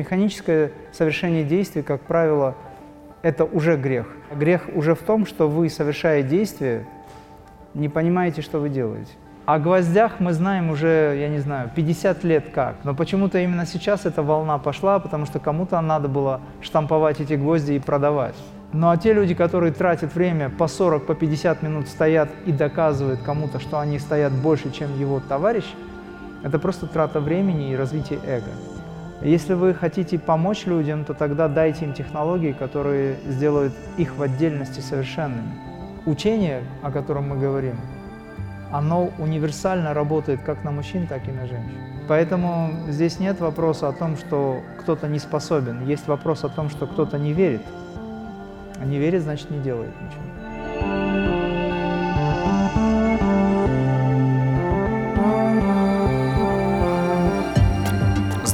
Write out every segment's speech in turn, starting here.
механическое совершение действий, как правило, это уже грех. Грех уже в том, что вы, совершая действие, не понимаете, что вы делаете. О гвоздях мы знаем уже, я не знаю, 50 лет как. Но почему-то именно сейчас эта волна пошла, потому что кому-то надо было штамповать эти гвозди и продавать. Ну а те люди, которые тратят время по 40, по 50 минут стоят и доказывают кому-то, что они стоят больше, чем его товарищ, это просто трата времени и развитие эго. Если вы хотите помочь людям, то тогда дайте им технологии, которые сделают их в отдельности совершенными. Учение, о котором мы говорим, оно универсально работает как на мужчин, так и на женщин. Поэтому здесь нет вопроса о том, что кто-то не способен. Есть вопрос о том, что кто-то не верит. А не верит, значит, не делает ничего.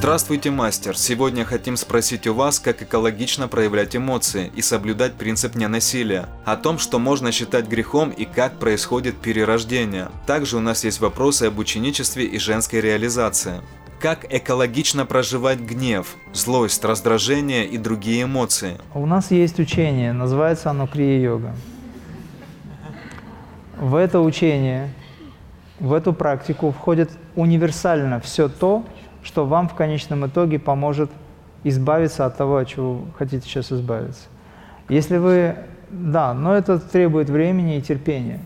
Здравствуйте, мастер! Сегодня хотим спросить у вас, как экологично проявлять эмоции и соблюдать принцип ненасилия, о том, что можно считать грехом и как происходит перерождение. Также у нас есть вопросы об ученичестве и женской реализации. Как экологично проживать гнев, злость, раздражение и другие эмоции? У нас есть учение, называется оно крия-йога. В это учение, в эту практику входит универсально все то, что вам в конечном итоге поможет избавиться от того, от чего хотите сейчас избавиться. Если вы, да, но это требует времени и терпения.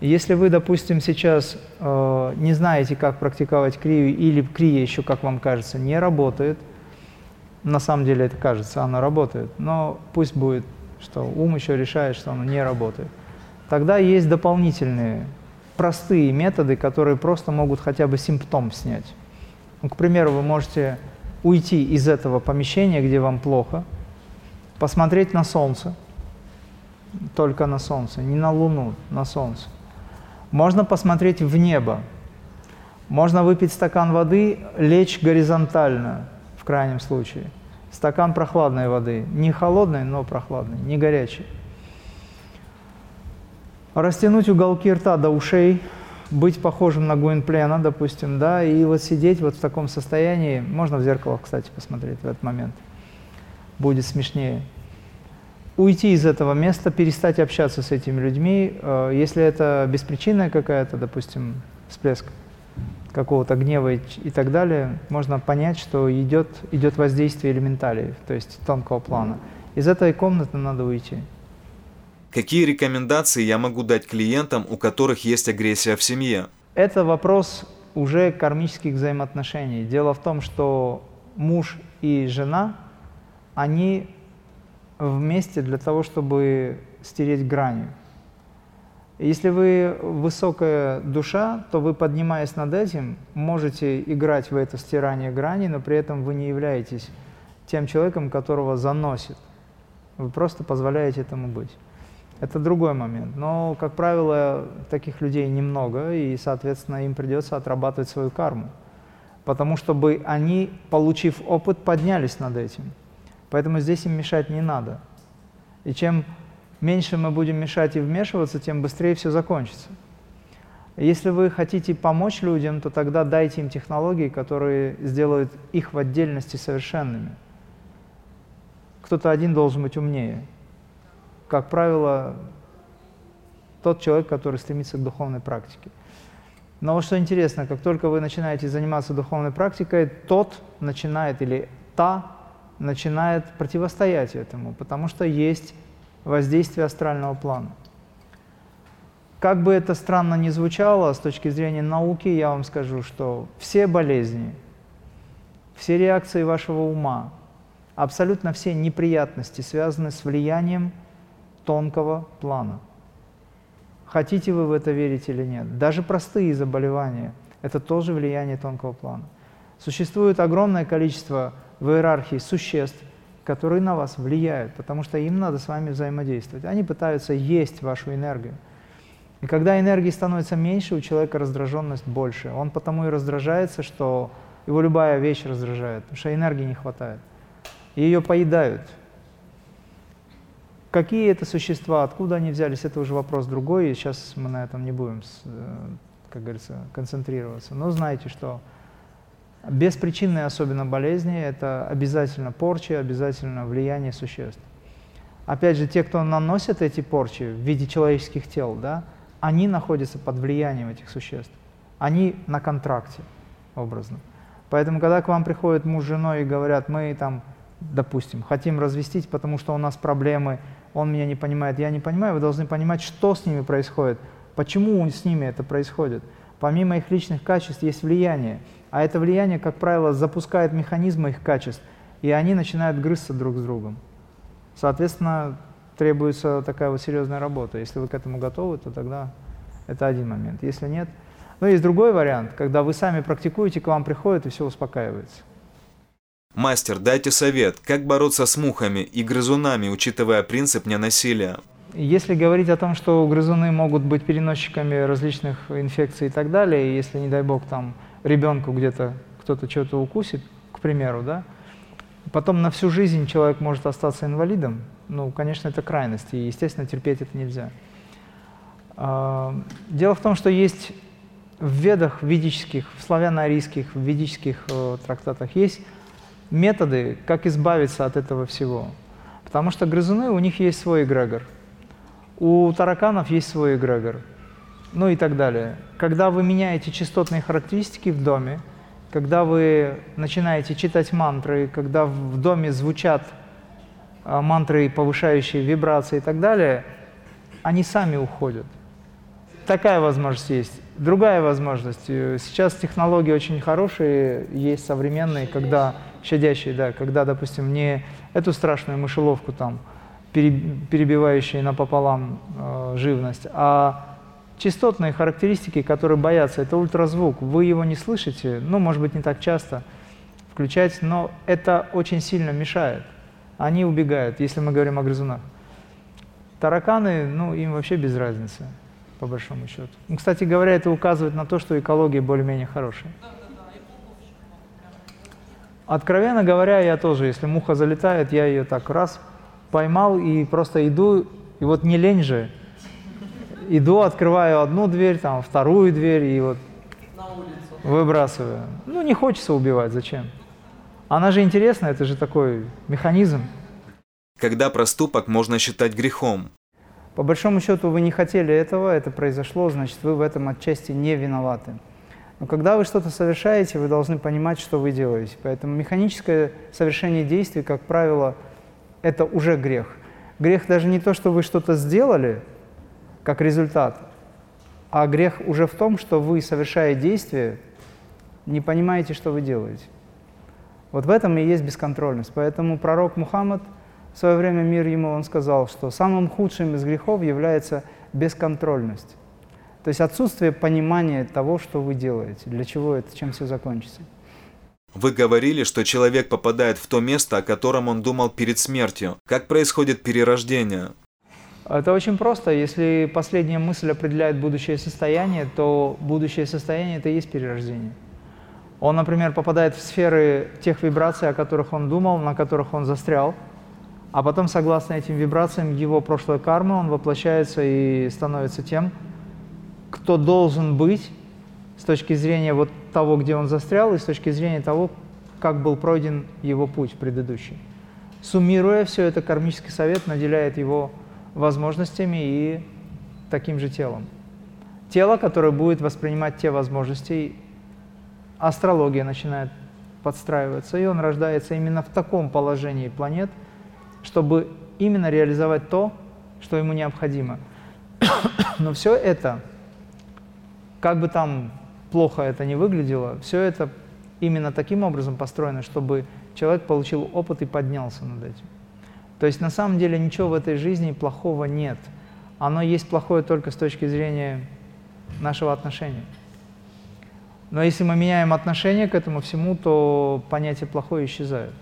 Если вы, допустим, сейчас э, не знаете, как практиковать крию, или крия еще, как вам кажется, не работает, на самом деле это кажется, она работает, но пусть будет, что ум еще решает, что она не работает. Тогда есть дополнительные, простые методы, которые просто могут хотя бы симптом снять. Ну, к примеру, вы можете уйти из этого помещения, где вам плохо, посмотреть на солнце, только на солнце, не на луну, на солнце. Можно посмотреть в небо. Можно выпить стакан воды, лечь горизонтально, в крайнем случае. Стакан прохладной воды. Не холодной, но прохладной, не горячей. Растянуть уголки рта до ушей – быть похожим на Гуинплена, допустим, да, и вот сидеть вот в таком состоянии, можно в зеркало, кстати, посмотреть в этот момент, будет смешнее. Уйти из этого места, перестать общаться с этими людьми, э, если это беспричинная какая-то, допустим, всплеск какого-то гнева и, и так далее, можно понять, что идет, идет воздействие элементалей, то есть тонкого плана. Из этой комнаты надо уйти. Какие рекомендации я могу дать клиентам, у которых есть агрессия в семье? Это вопрос уже кармических взаимоотношений. Дело в том, что муж и жена, они вместе для того, чтобы стереть грани. Если вы высокая душа, то вы, поднимаясь над этим, можете играть в это стирание грани, но при этом вы не являетесь тем человеком, которого заносит. Вы просто позволяете этому быть. Это другой момент. Но, как правило, таких людей немного, и, соответственно, им придется отрабатывать свою карму. Потому чтобы они, получив опыт, поднялись над этим. Поэтому здесь им мешать не надо. И чем меньше мы будем мешать и вмешиваться, тем быстрее все закончится. Если вы хотите помочь людям, то тогда дайте им технологии, которые сделают их в отдельности совершенными. Кто-то один должен быть умнее как правило, тот человек, который стремится к духовной практике. Но вот что интересно, как только вы начинаете заниматься духовной практикой, тот начинает или та начинает противостоять этому, потому что есть воздействие астрального плана. Как бы это странно ни звучало, с точки зрения науки, я вам скажу, что все болезни, все реакции вашего ума, абсолютно все неприятности связаны с влиянием тонкого плана. Хотите вы в это верить или нет. Даже простые заболевания – это тоже влияние тонкого плана. Существует огромное количество в иерархии существ, которые на вас влияют, потому что им надо с вами взаимодействовать. Они пытаются есть вашу энергию. И когда энергии становится меньше, у человека раздраженность больше. Он потому и раздражается, что его любая вещь раздражает, потому что энергии не хватает. И ее поедают. Какие это существа, откуда они взялись, это уже вопрос другой, и сейчас мы на этом не будем, э, как говорится, концентрироваться. Но знайте, что Беспричинные особенно болезни – это обязательно порчи, обязательно влияние существ. Опять же, те, кто наносят эти порчи в виде человеческих тел, да, они находятся под влиянием этих существ. Они на контракте, образно. Поэтому, когда к вам приходит муж с женой и говорят, мы там, допустим, хотим развестись, потому что у нас проблемы, он меня не понимает, я не понимаю, вы должны понимать, что с ними происходит, почему с ними это происходит. Помимо их личных качеств есть влияние, а это влияние, как правило, запускает механизмы их качеств, и они начинают грызться друг с другом. Соответственно, требуется такая вот серьезная работа. Если вы к этому готовы, то тогда это один момент. Если нет, но есть другой вариант, когда вы сами практикуете, к вам приходит и все успокаивается. Мастер, дайте совет, как бороться с мухами и грызунами, учитывая принцип ненасилия? Если говорить о том, что грызуны могут быть переносчиками различных инфекций и так далее, и если, не дай бог, там ребенку где-то кто-то что-то укусит, к примеру, да, потом на всю жизнь человек может остаться инвалидом, ну, конечно, это крайность, и, естественно, терпеть это нельзя. А, дело в том, что есть в ведах ведических, в славяно-арийских, в ведических э, трактатах есть методы, как избавиться от этого всего. Потому что грызуны, у них есть свой эгрегор, у тараканов есть свой эгрегор, ну и так далее. Когда вы меняете частотные характеристики в доме, когда вы начинаете читать мантры, когда в доме звучат э, мантры, повышающие вибрации и так далее, они сами уходят. Такая возможность есть. Другая возможность. Э, сейчас технологии очень хорошие, есть современные, когда щадящие, да, когда, допустим, не эту страшную мышеловку там, перебивающие напополам э, живность, а частотные характеристики, которые боятся, это ультразвук. Вы его не слышите, ну, может быть, не так часто включать, но это очень сильно мешает. Они убегают, если мы говорим о грызунах. Тараканы, ну, им вообще без разницы по большому счету. Кстати говоря, это указывает на то, что экология более-менее хорошая. Откровенно говоря, я тоже, если муха залетает, я ее так раз поймал и просто иду, и вот не лень же, иду, открываю одну дверь, там вторую дверь и вот выбрасываю. Ну, не хочется убивать, зачем? Она же интересна, это же такой механизм. Когда проступок можно считать грехом? По большому счету вы не хотели этого, это произошло, значит, вы в этом отчасти не виноваты. Но когда вы что-то совершаете, вы должны понимать, что вы делаете. Поэтому механическое совершение действий, как правило, это уже грех. Грех даже не то, что вы что-то сделали как результат, а грех уже в том, что вы, совершая действие, не понимаете, что вы делаете. Вот в этом и есть бесконтрольность. Поэтому пророк Мухаммад – в свое время мир ему, он сказал, что самым худшим из грехов является бесконтрольность. То есть отсутствие понимания того, что вы делаете, для чего это, чем все закончится. Вы говорили, что человек попадает в то место, о котором он думал перед смертью. Как происходит перерождение? Это очень просто. Если последняя мысль определяет будущее состояние, то будущее состояние – это и есть перерождение. Он, например, попадает в сферы тех вибраций, о которых он думал, на которых он застрял – а потом, согласно этим вибрациям, его прошлой кармы, он воплощается и становится тем, кто должен быть с точки зрения вот того, где он застрял, и с точки зрения того, как был пройден его путь предыдущий. Суммируя все это, кармический совет наделяет его возможностями и таким же телом. Тело, которое будет воспринимать те возможности, астрология начинает подстраиваться, и он рождается именно в таком положении планет – чтобы именно реализовать то, что ему необходимо. Но все это, как бы там плохо это не выглядело, все это именно таким образом построено, чтобы человек получил опыт и поднялся над этим. То есть на самом деле ничего в этой жизни плохого нет. Оно есть плохое только с точки зрения нашего отношения. Но если мы меняем отношение к этому всему, то понятие плохое исчезает.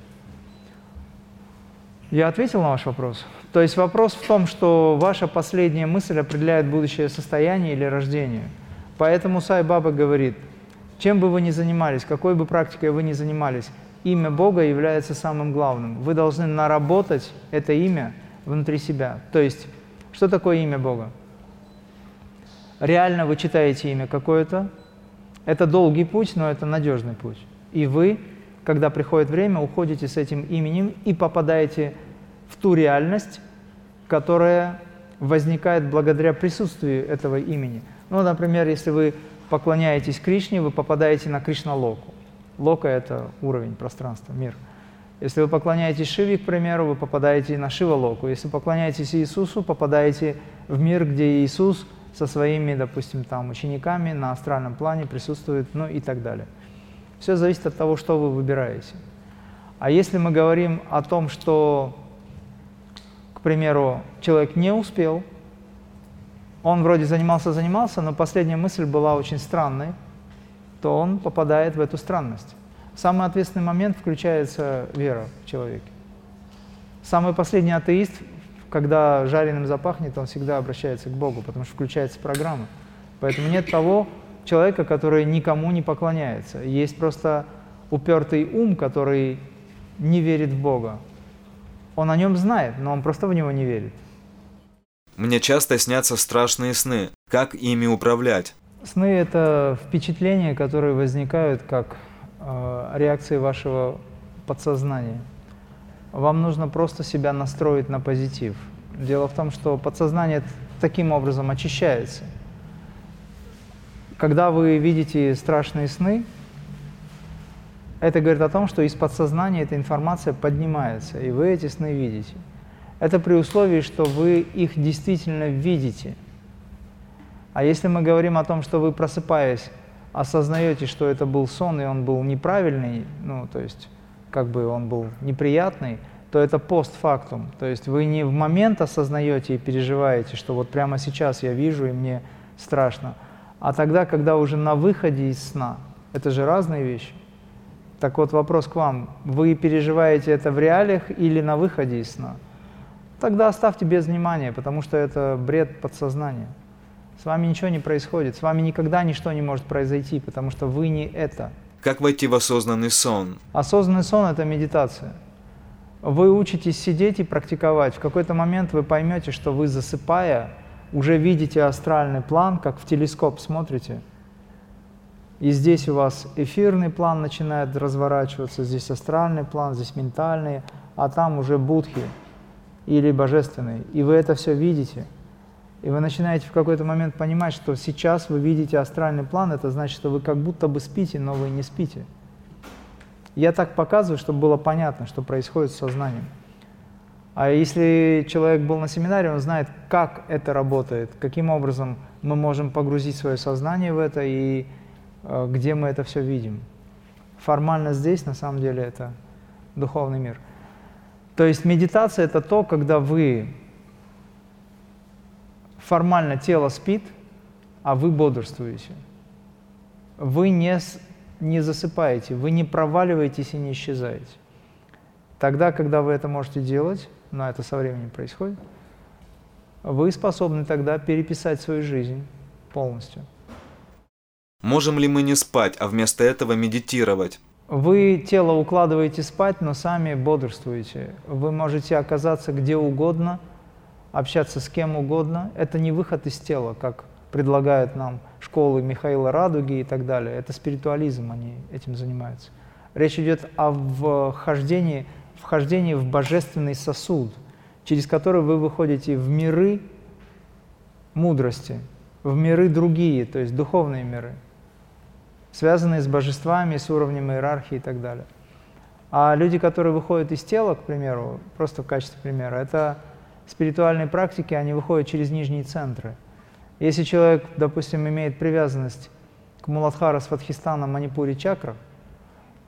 Я ответил на ваш вопрос? То есть вопрос в том, что ваша последняя мысль определяет будущее состояние или рождение. Поэтому Сай Баба говорит, чем бы вы ни занимались, какой бы практикой вы ни занимались, имя Бога является самым главным. Вы должны наработать это имя внутри себя. То есть, что такое имя Бога? Реально вы читаете имя какое-то, это долгий путь, но это надежный путь. И вы, когда приходит время, уходите с этим именем и попадаете в ту реальность, которая возникает благодаря присутствию этого имени. Ну, например, если вы поклоняетесь Кришне, вы попадаете на Кришна-локу. Лока – это уровень пространства, мир. Если вы поклоняетесь Шиве, к примеру, вы попадаете на Шива-локу. Если поклоняетесь Иисусу, попадаете в мир, где Иисус со своими, допустим, там, учениками на астральном плане присутствует, ну и так далее. Все зависит от того, что вы выбираете. А если мы говорим о том, что, к примеру, человек не успел, он вроде занимался-занимался, но последняя мысль была очень странной, то он попадает в эту странность. Самый ответственный момент включается вера в человеке. Самый последний атеист, когда жареным запахнет, он всегда обращается к Богу, потому что включается программа. Поэтому нет того человека, который никому не поклоняется. Есть просто упертый ум, который не верит в Бога. Он о нем знает, но он просто в него не верит. Мне часто снятся страшные сны. Как ими управлять? Сны – это впечатления, которые возникают как э, реакции вашего подсознания. Вам нужно просто себя настроить на позитив. Дело в том, что подсознание таким образом очищается. Когда вы видите страшные сны, это говорит о том, что из подсознания эта информация поднимается, и вы эти сны видите. Это при условии, что вы их действительно видите. А если мы говорим о том, что вы, просыпаясь, осознаете, что это был сон, и он был неправильный, ну, то есть, как бы он был неприятный, то это постфактум. То есть вы не в момент осознаете и переживаете, что вот прямо сейчас я вижу, и мне страшно, а тогда, когда уже на выходе из сна. Это же разные вещи. Так вот вопрос к вам. Вы переживаете это в реалиях или на выходе из сна? Тогда оставьте без внимания, потому что это бред подсознания. С вами ничего не происходит, с вами никогда ничто не может произойти, потому что вы не это. Как войти в осознанный сон? Осознанный сон – это медитация. Вы учитесь сидеть и практиковать. В какой-то момент вы поймете, что вы, засыпая, уже видите астральный план, как в телескоп смотрите. И здесь у вас эфирный план начинает разворачиваться, здесь астральный план, здесь ментальный, а там уже будхи – или божественный, и вы это все видите, и вы начинаете в какой-то момент понимать, что сейчас вы видите астральный план, это значит, что вы как будто бы спите, но вы не спите. Я так показываю, чтобы было понятно, что происходит с сознанием. А если человек был на семинаре, он знает, как это работает, каким образом мы можем погрузить свое сознание в это и э, где мы это все видим. Формально здесь, на самом деле, это духовный мир. То есть медитация – это то, когда вы формально тело спит, а вы бодрствуете. Вы не, не засыпаете, вы не проваливаетесь и не исчезаете. Тогда, когда вы это можете делать, но это со временем происходит, вы способны тогда переписать свою жизнь полностью. Можем ли мы не спать, а вместо этого медитировать? Вы тело укладываете спать, но сами бодрствуете. Вы можете оказаться где угодно, общаться с кем угодно. Это не выход из тела, как предлагают нам школы Михаила Радуги и так далее. Это спиритуализм, они этим занимаются. Речь идет о вхождении, вхождении в божественный сосуд, через который вы выходите в миры мудрости, в миры другие, то есть духовные миры связанные с божествами, с уровнем иерархии и так далее. А люди, которые выходят из тела, к примеру, просто в качестве примера, это спиритуальные практики, они выходят через нижние центры. Если человек, допустим, имеет привязанность к Муладхара, Сватхистана, Манипуре, чакрах,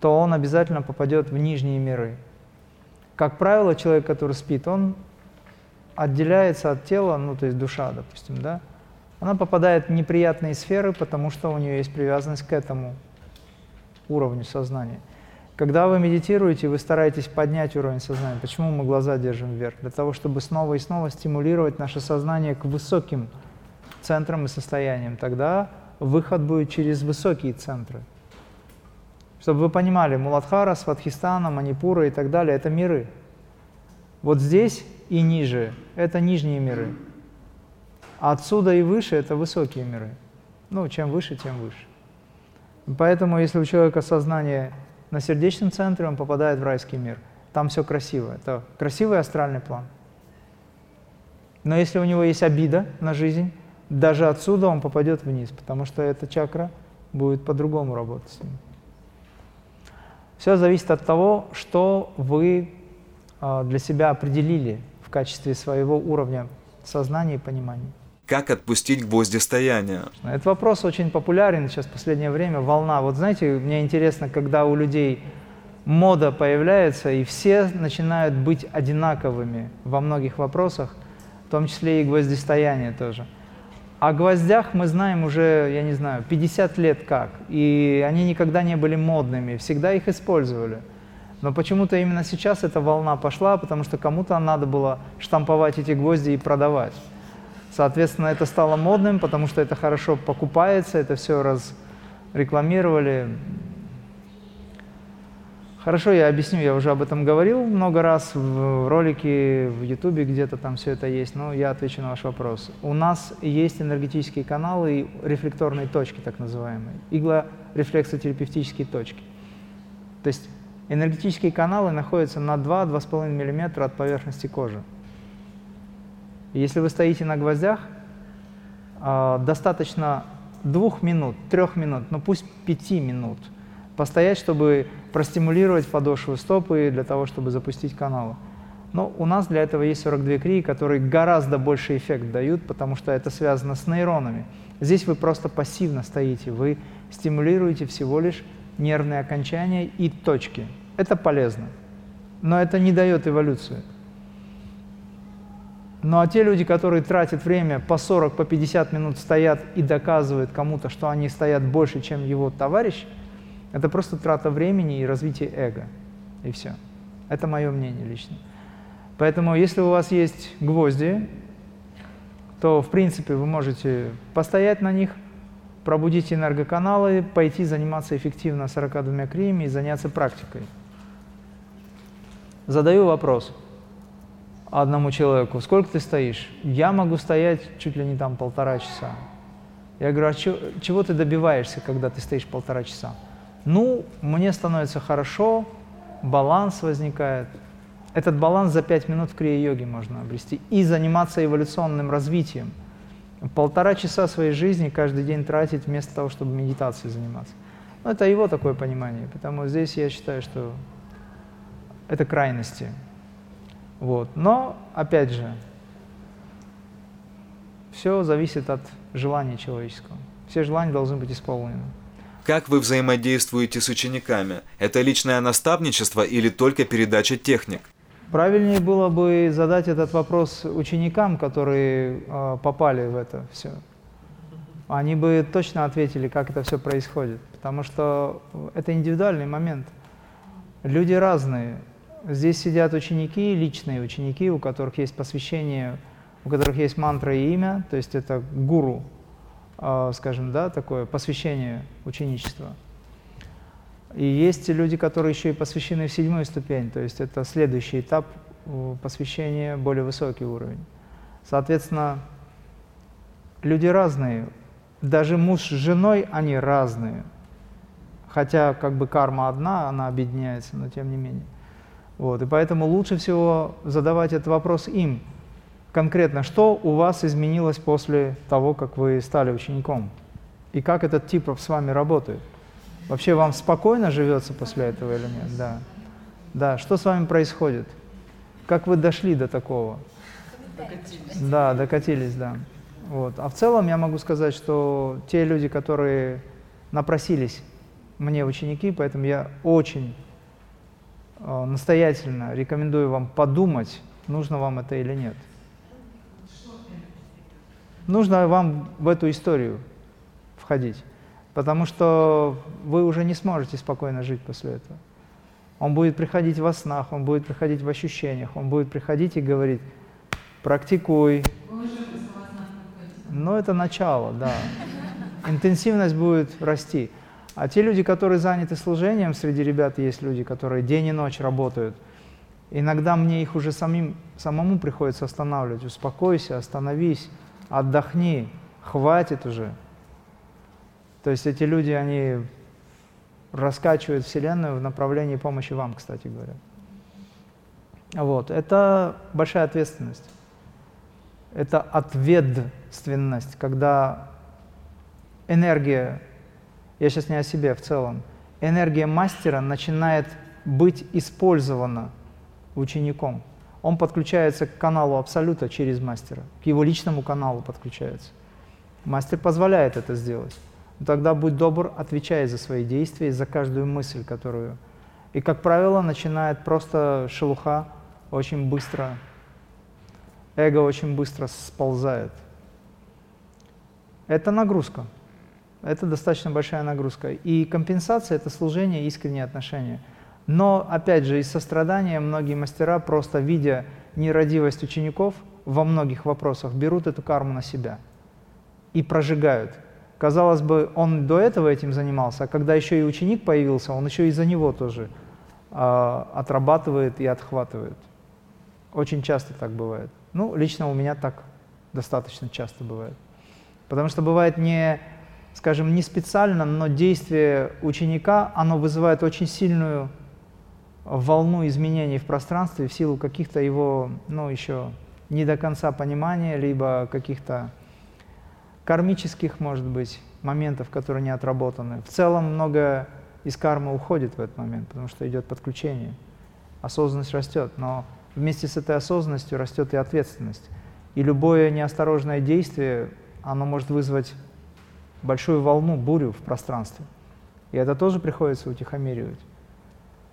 то он обязательно попадет в нижние миры. Как правило, человек, который спит, он отделяется от тела, ну, то есть душа, допустим, да, она попадает в неприятные сферы, потому что у нее есть привязанность к этому уровню сознания. Когда вы медитируете, вы стараетесь поднять уровень сознания. Почему мы глаза держим вверх? Для того, чтобы снова и снова стимулировать наше сознание к высоким центрам и состояниям. Тогда выход будет через высокие центры. Чтобы вы понимали, Муладхара, Сватхистана, Манипура и так далее – это миры. Вот здесь и ниже – это нижние миры. Отсюда и выше – это высокие миры. Ну, чем выше, тем выше. Поэтому, если у человека сознание на сердечном центре он попадает в райский мир. Там все красиво. Это красивый астральный план. Но если у него есть обида на жизнь, даже отсюда он попадет вниз, потому что эта чакра будет по-другому работать с ним. Все зависит от того, что вы а, для себя определили в качестве своего уровня сознания и понимания. Как отпустить гвоздистояние? Этот вопрос очень популярен сейчас в последнее время, волна. Вот знаете, мне интересно, когда у людей мода появляется, и все начинают быть одинаковыми во многих вопросах, в том числе и гвоздистояние тоже. О гвоздях мы знаем уже, я не знаю, 50 лет как, и они никогда не были модными, всегда их использовали. Но почему-то именно сейчас эта волна пошла, потому что кому-то надо было штамповать эти гвозди и продавать. Соответственно, это стало модным, потому что это хорошо покупается, это все разрекламировали. Хорошо, я объясню, я уже об этом говорил много раз в ролике, в Ютубе где-то там все это есть, но я отвечу на ваш вопрос. У нас есть энергетические каналы и рефлекторные точки, так называемые, иглорефлексотерапевтические точки. То есть энергетические каналы находятся на 2-2,5 мм от поверхности кожи. Если вы стоите на гвоздях, а, достаточно двух минут, трех минут, ну пусть пяти минут постоять, чтобы простимулировать подошву стопы для того, чтобы запустить каналы. Но у нас для этого есть 42 крии, которые гораздо больше эффект дают, потому что это связано с нейронами. Здесь вы просто пассивно стоите, вы стимулируете всего лишь нервные окончания и точки. Это полезно, но это не дает эволюцию. Ну а те люди, которые тратят время по 40, по 50 минут стоят и доказывают кому-то, что они стоят больше, чем его товарищ, это просто трата времени и развитие эго. И все. Это мое мнение лично. Поэтому, если у вас есть гвозди, то, в принципе, вы можете постоять на них, пробудить энергоканалы, пойти заниматься эффективно 42 криями и заняться практикой. Задаю вопрос одному человеку, сколько ты стоишь? Я могу стоять чуть ли не там полтора часа. Я говорю, а чё, чего ты добиваешься, когда ты стоишь полтора часа? Ну, мне становится хорошо, баланс возникает. Этот баланс за пять минут в крия-йоге можно обрести и заниматься эволюционным развитием. Полтора часа своей жизни каждый день тратить вместо того, чтобы медитацией заниматься. Ну, это его такое понимание, потому здесь я считаю, что это крайности. Вот. Но, опять же, все зависит от желания человеческого. Все желания должны быть исполнены. Как вы взаимодействуете с учениками? Это личное наставничество или только передача техник? Правильнее было бы задать этот вопрос ученикам, которые э, попали в это все. Они бы точно ответили, как это все происходит, потому что это индивидуальный момент. Люди разные. Здесь сидят ученики, личные ученики, у которых есть посвящение, у которых есть мантра и имя, то есть это гуру, э, скажем, да, такое посвящение ученичества. И есть люди, которые еще и посвящены в седьмую ступень, то есть это следующий этап э, посвящения, более высокий уровень. Соответственно, люди разные, даже муж с женой, они разные. Хотя как бы карма одна, она объединяется, но тем не менее. Вот, и поэтому лучше всего задавать этот вопрос им. Конкретно, что у вас изменилось после того, как вы стали учеником? И как этот тип с вами работает? Вообще вам спокойно живется после этого или нет? Да. Да, что с вами происходит? Как вы дошли до такого? Докатились. Да, докатились, да. Вот. А в целом я могу сказать, что те люди, которые напросились мне ученики, поэтому я очень настоятельно рекомендую вам подумать, нужно вам это или нет. Нужно вам в эту историю входить, потому что вы уже не сможете спокойно жить после этого. Он будет приходить во снах, он будет приходить в ощущениях, он будет приходить и говорить, практикуй. Но это начало, да. Интенсивность будет расти. А те люди, которые заняты служением, среди ребят есть люди, которые день и ночь работают. Иногда мне их уже самим, самому приходится останавливать. Успокойся, остановись, отдохни, хватит уже. То есть эти люди, они раскачивает Вселенную в направлении помощи вам, кстати говоря. Вот. Это большая ответственность. Это ответственность, когда энергия, я сейчас не о себе в целом, энергия мастера начинает быть использована учеником. Он подключается к каналу Абсолюта через мастера, к его личному каналу подключается. Мастер позволяет это сделать. Тогда будь добр, отвечай за свои действия, за каждую мысль, которую... И, как правило, начинает просто шелуха очень быстро, эго очень быстро сползает. Это нагрузка. Это достаточно большая нагрузка. И компенсация – это служение, искренние отношения. Но, опять же, из сострадания многие мастера, просто видя нерадивость учеников во многих вопросах, берут эту карму на себя и прожигают. Казалось бы, он до этого этим занимался, а когда еще и ученик появился, он еще и за него тоже э, отрабатывает и отхватывает. Очень часто так бывает. Ну, лично у меня так достаточно часто бывает. Потому что бывает не, скажем, не специально, но действие ученика, оно вызывает очень сильную волну изменений в пространстве в силу каких-то его, ну, еще не до конца понимания, либо каких-то кармических, может быть, моментов, которые не отработаны. В целом много из кармы уходит в этот момент, потому что идет подключение. Осознанность растет, но вместе с этой осознанностью растет и ответственность. И любое неосторожное действие, оно может вызвать большую волну, бурю в пространстве. И это тоже приходится утихомиривать.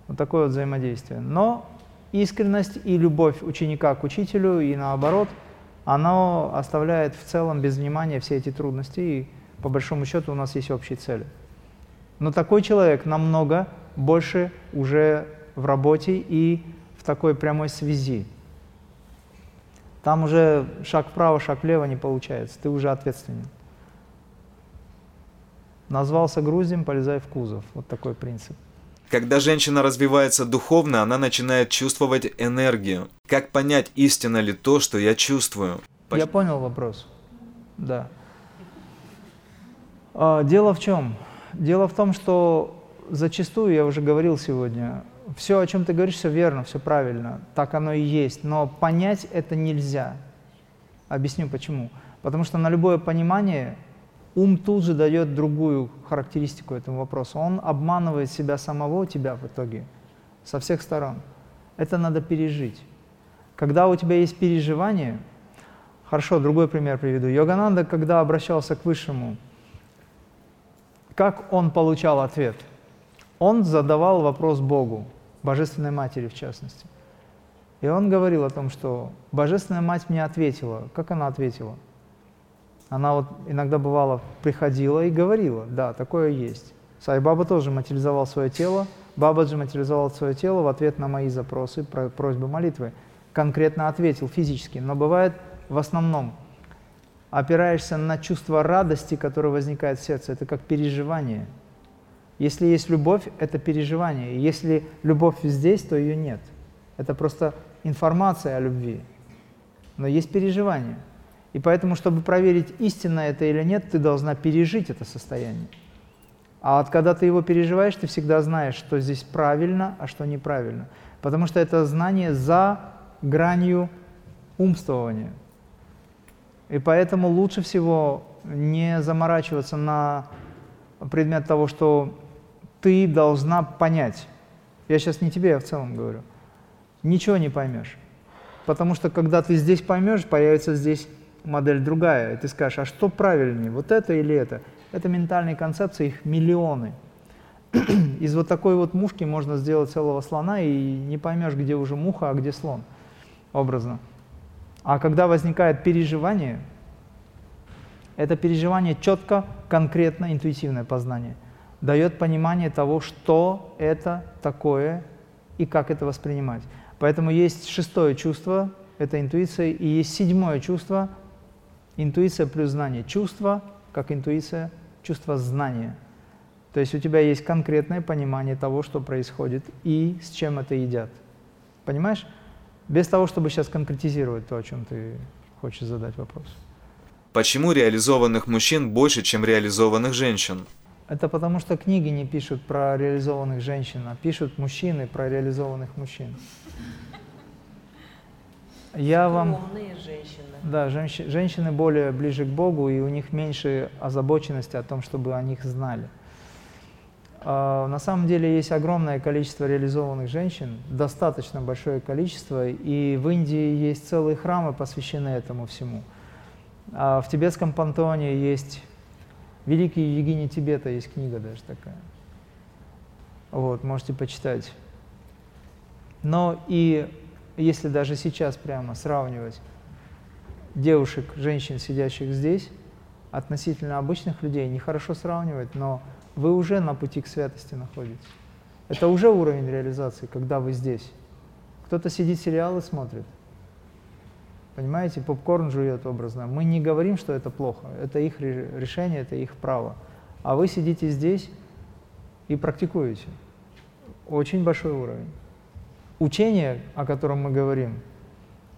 Вот такое вот взаимодействие. Но искренность и любовь ученика к учителю и наоборот, оно оставляет в целом без внимания все эти трудности, и по большому счету у нас есть общие цели. Но такой человек намного больше уже в работе и в такой прямой связи. Там уже шаг вправо, шаг влево не получается, ты уже ответственен. Назвался грузем, полезай в кузов. Вот такой принцип. Когда женщина развивается духовно, она начинает чувствовать энергию. Как понять, истинно ли то, что я чувствую? Я понял вопрос. Да. А, дело в чем? Дело в том, что зачастую, я уже говорил сегодня, все, о чем ты говоришь, все верно, все правильно, так оно и есть, но понять это нельзя. Объясню почему. Потому что на любое понимание ум тут же дает другую характеристику этому вопросу. Он обманывает себя самого, тебя в итоге, со всех сторон. Это надо пережить. Когда у тебя есть переживание, хорошо, другой пример приведу. Йогананда, когда обращался к Высшему, как он получал ответ? Он задавал вопрос Богу, Божественной Матери в частности. И он говорил о том, что Божественная Мать мне ответила. Как она ответила? Она вот иногда бывало приходила и говорила, да, такое есть. Сайбаба тоже материализовал свое тело, Бабаджи материализовал свое тело в ответ на мои запросы, просьбы молитвы. Конкретно ответил физически, но бывает в основном опираешься на чувство радости, которое возникает в сердце. Это как переживание. Если есть любовь, это переживание. Если любовь здесь, то ее нет. Это просто информация о любви. Но есть переживание. И поэтому, чтобы проверить, истинно это или нет, ты должна пережить это состояние. А вот когда ты его переживаешь, ты всегда знаешь, что здесь правильно, а что неправильно. Потому что это знание за гранью умствования. И поэтому лучше всего не заморачиваться на предмет того, что ты должна понять. Я сейчас не тебе, я в целом говорю. Ничего не поймешь. Потому что когда ты здесь поймешь, появится здесь модель другая, и ты скажешь, а что правильнее, вот это или это? Это ментальные концепции, их миллионы. Из вот такой вот мушки можно сделать целого слона, и не поймешь, где уже муха, а где слон, образно. А когда возникает переживание, это переживание четко, конкретно, интуитивное познание, дает понимание того, что это такое и как это воспринимать. Поэтому есть шестое чувство, это интуиция, и есть седьмое чувство, Интуиция плюс знание. Чувство, как интуиция, чувство знания. То есть у тебя есть конкретное понимание того, что происходит и с чем это едят. Понимаешь? Без того, чтобы сейчас конкретизировать то, о чем ты хочешь задать вопрос. Почему реализованных мужчин больше, чем реализованных женщин? Это потому, что книги не пишут про реализованных женщин, а пишут мужчины про реализованных мужчин. Я вам... женщины. Да, женщ... женщины более ближе к Богу, и у них меньше озабоченности о том, чтобы о них знали. А, на самом деле есть огромное количество реализованных женщин, достаточно большое количество, и в Индии есть целые храмы, посвященные этому всему. А в тибетском пантеоне есть Великий Евгений Тибета, есть книга даже такая. Вот, можете почитать. Но и если даже сейчас прямо сравнивать девушек, женщин, сидящих здесь, относительно обычных людей, нехорошо сравнивать, но вы уже на пути к святости находитесь. Это уже уровень реализации, когда вы здесь. Кто-то сидит сериалы смотрит, понимаете, попкорн жует образно. Мы не говорим, что это плохо, это их решение, это их право. А вы сидите здесь и практикуете. Очень большой уровень учение, о котором мы говорим,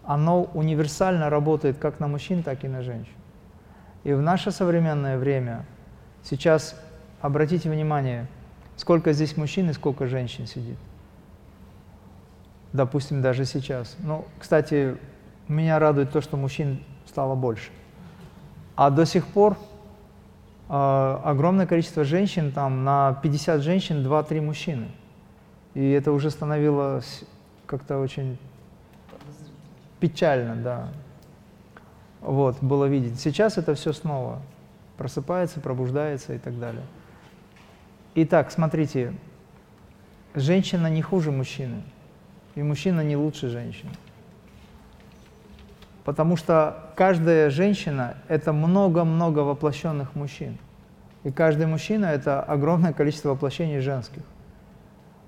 оно универсально работает как на мужчин, так и на женщин. И в наше современное время, сейчас обратите внимание, сколько здесь мужчин и сколько женщин сидит. Допустим, даже сейчас. Ну, кстати, меня радует то, что мужчин стало больше. А до сих пор э, огромное количество женщин, там на 50 женщин 2-3 мужчины. И это уже становилось как-то очень печально, да. Вот, было видеть. Сейчас это все снова просыпается, пробуждается и так далее. Итак, смотрите, женщина не хуже мужчины, и мужчина не лучше женщины. Потому что каждая женщина – это много-много воплощенных мужчин. И каждый мужчина – это огромное количество воплощений женских.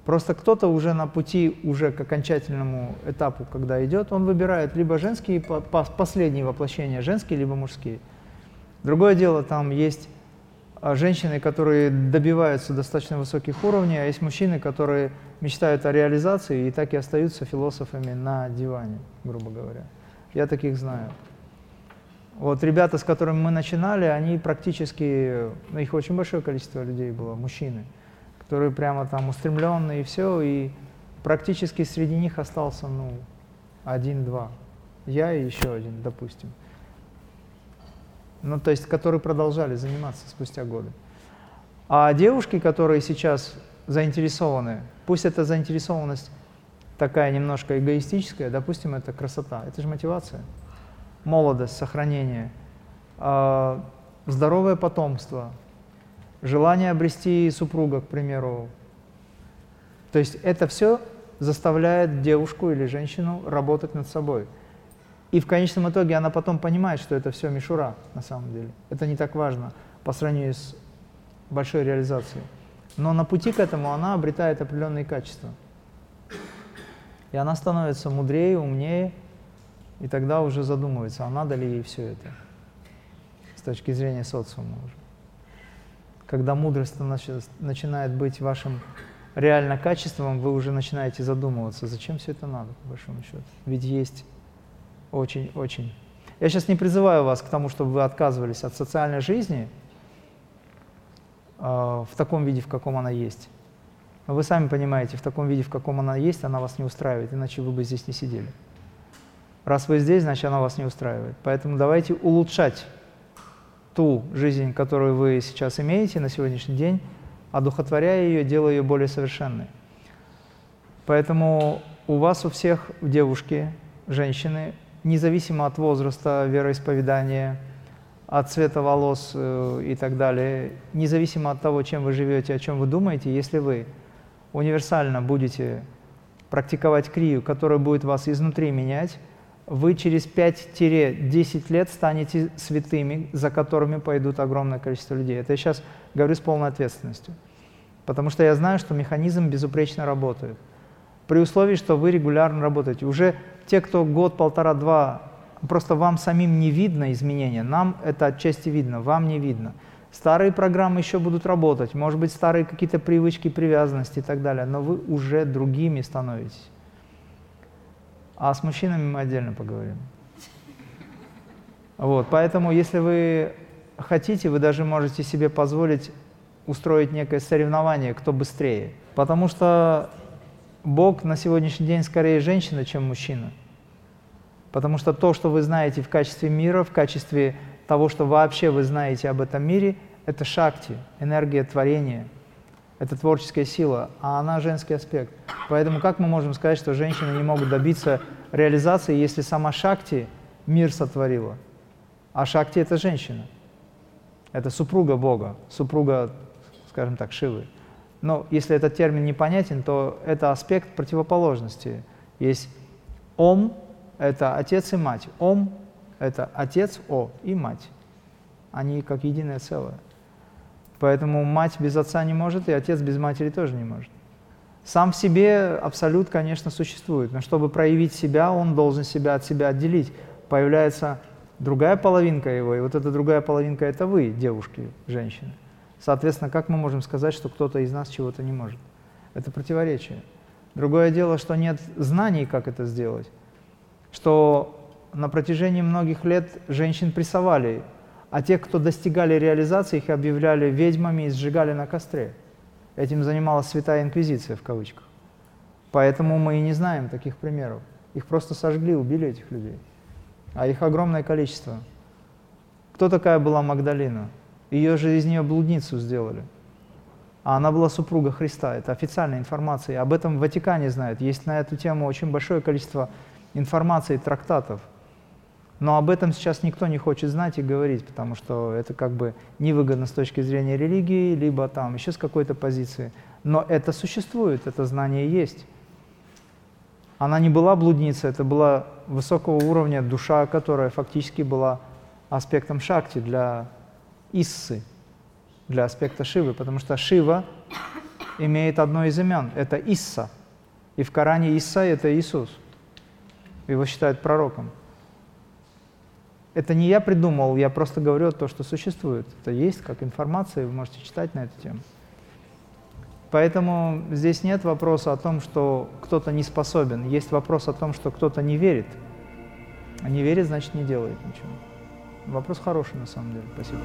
Просто кто-то уже на пути уже к окончательному этапу, когда идет, он выбирает либо женские, последние воплощения, женские, либо мужские. Другое дело, там есть а, женщины, которые добиваются достаточно высоких уровней, а есть мужчины, которые мечтают о реализации и так и остаются философами на диване, грубо говоря. Я таких знаю. Вот ребята, с которыми мы начинали, они практически, ну, их очень большое количество людей было, мужчины – которые прямо там устремленные и все, и практически среди них остался, ну, один-два. Я и еще один, допустим. Ну, то есть, которые продолжали заниматься спустя годы. А девушки, которые сейчас заинтересованы, пусть эта заинтересованность такая немножко эгоистическая, допустим, это красота, это же мотивация, молодость, сохранение, э, здоровое потомство, желание обрести супруга, к примеру. То есть это все заставляет девушку или женщину работать над собой. И в конечном итоге она потом понимает, что это все мишура на самом деле. Это не так важно по сравнению с большой реализацией. Но на пути к этому она обретает определенные качества. И она становится мудрее, умнее, и тогда уже задумывается, а надо ли ей все это с точки зрения социума уже когда мудрость начинает быть вашим реально качеством, вы уже начинаете задумываться, зачем все это надо, по большому счету. Ведь есть очень-очень. Я сейчас не призываю вас к тому, чтобы вы отказывались от социальной жизни э, в таком виде, в каком она есть. Но вы сами понимаете, в таком виде, в каком она есть, она вас не устраивает, иначе вы бы здесь не сидели. Раз вы здесь, значит, она вас не устраивает. Поэтому давайте улучшать ту жизнь, которую вы сейчас имеете на сегодняшний день, одухотворяя ее, делая ее более совершенной. Поэтому у вас у всех девушки, женщины, независимо от возраста, вероисповедания, от цвета волос э, и так далее, независимо от того, чем вы живете, о чем вы думаете, если вы универсально будете практиковать крию, которая будет вас изнутри менять, вы через 5-10 лет станете святыми, за которыми пойдут огромное количество людей. Это я сейчас говорю с полной ответственностью. Потому что я знаю, что механизм безупречно работает. При условии, что вы регулярно работаете. Уже те, кто год, полтора, два, просто вам самим не видно изменения. Нам это отчасти видно, вам не видно. Старые программы еще будут работать, может быть, старые какие-то привычки, привязанности и так далее, но вы уже другими становитесь. А с мужчинами мы отдельно поговорим. Вот, поэтому, если вы хотите, вы даже можете себе позволить устроить некое соревнование, кто быстрее. Потому что Бог на сегодняшний день скорее женщина, чем мужчина. Потому что то, что вы знаете в качестве мира, в качестве того, что вообще вы знаете об этом мире, это шакти, энергия творения, это творческая сила, а она женский аспект. Поэтому как мы можем сказать, что женщины не могут добиться реализации, если сама шакти мир сотворила? А шакти — это женщина. Это супруга Бога, супруга, скажем так, Шивы. Но если этот термин непонятен, то это аспект противоположности. Есть Ом — это отец и мать. Ом — это отец О и мать. Они как единое целое. Поэтому мать без отца не может, и отец без матери тоже не может. Сам в себе абсолют, конечно, существует, но чтобы проявить себя, он должен себя от себя отделить. Появляется другая половинка его, и вот эта другая половинка – это вы, девушки, женщины. Соответственно, как мы можем сказать, что кто-то из нас чего-то не может? Это противоречие. Другое дело, что нет знаний, как это сделать, что на протяжении многих лет женщин прессовали, а тех, кто достигали реализации, их объявляли ведьмами и сжигали на костре. Этим занималась Святая Инквизиция в кавычках. Поэтому мы и не знаем таких примеров. Их просто сожгли, убили этих людей. А их огромное количество. Кто такая была Магдалина? Ее же из нее блудницу сделали. А она была супруга Христа. Это официальная информация. Об этом в Ватикане знают. Есть на эту тему очень большое количество информации, трактатов. Но об этом сейчас никто не хочет знать и говорить, потому что это как бы невыгодно с точки зрения религии, либо там еще с какой-то позиции. Но это существует, это знание есть. Она не была блудницей, это была высокого уровня душа, которая фактически была аспектом шакти для Иссы, для аспекта Шивы, потому что Шива имеет одно из имен, это Исса. И в Коране Исса – это Иисус. Его считают пророком. Это не я придумал, я просто говорю то, что существует. Это есть как информация, вы можете читать на эту тему. Поэтому здесь нет вопроса о том, что кто-то не способен. Есть вопрос о том, что кто-то не верит. А не верит, значит, не делает ничего. Вопрос хороший на самом деле. Спасибо.